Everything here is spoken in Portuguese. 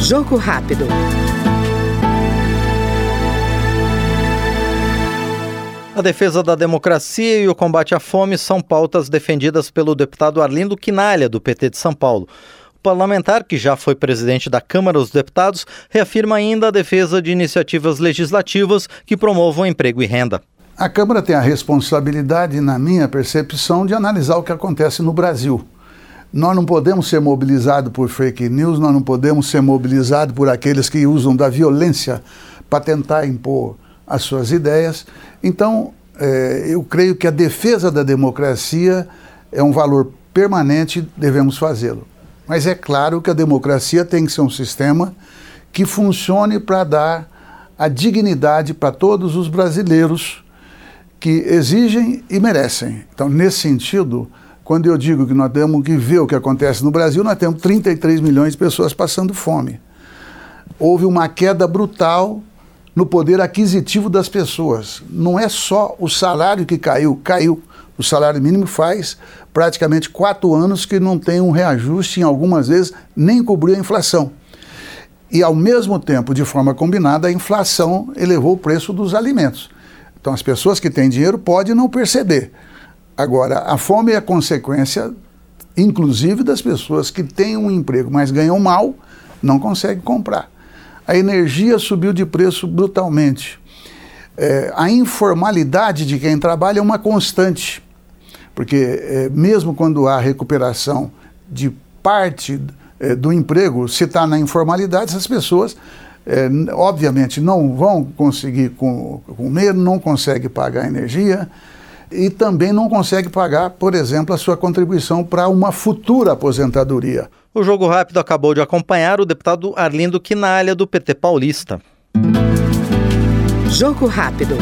Jogo rápido. A defesa da democracia e o combate à fome são pautas defendidas pelo deputado Arlindo Quinalha, do PT de São Paulo. O parlamentar, que já foi presidente da Câmara dos Deputados, reafirma ainda a defesa de iniciativas legislativas que promovam emprego e renda. A Câmara tem a responsabilidade, na minha percepção, de analisar o que acontece no Brasil. Nós não podemos ser mobilizados por fake news, nós não podemos ser mobilizados por aqueles que usam da violência para tentar impor as suas ideias. Então, é, eu creio que a defesa da democracia é um valor permanente, devemos fazê-lo. Mas é claro que a democracia tem que ser um sistema que funcione para dar a dignidade para todos os brasileiros que exigem e merecem. Então, nesse sentido, quando eu digo que nós temos que ver o que acontece no Brasil, nós temos 33 milhões de pessoas passando fome. Houve uma queda brutal no poder aquisitivo das pessoas. Não é só o salário que caiu, caiu. O salário mínimo faz praticamente quatro anos que não tem um reajuste, em algumas vezes nem cobriu a inflação. E, ao mesmo tempo, de forma combinada, a inflação elevou o preço dos alimentos. Então, as pessoas que têm dinheiro podem não perceber. Agora, a fome é consequência, inclusive, das pessoas que têm um emprego, mas ganham mal, não conseguem comprar a energia subiu de preço brutalmente. É, a informalidade de quem trabalha é uma constante, porque é, mesmo quando há recuperação de parte é, do emprego, se está na informalidade, essas pessoas, é, obviamente, não vão conseguir comer, não conseguem pagar energia e também não conseguem pagar, por exemplo, a sua contribuição para uma futura aposentadoria. O Jogo Rápido acabou de acompanhar o deputado Arlindo Quinalha, do PT Paulista. Jogo Rápido.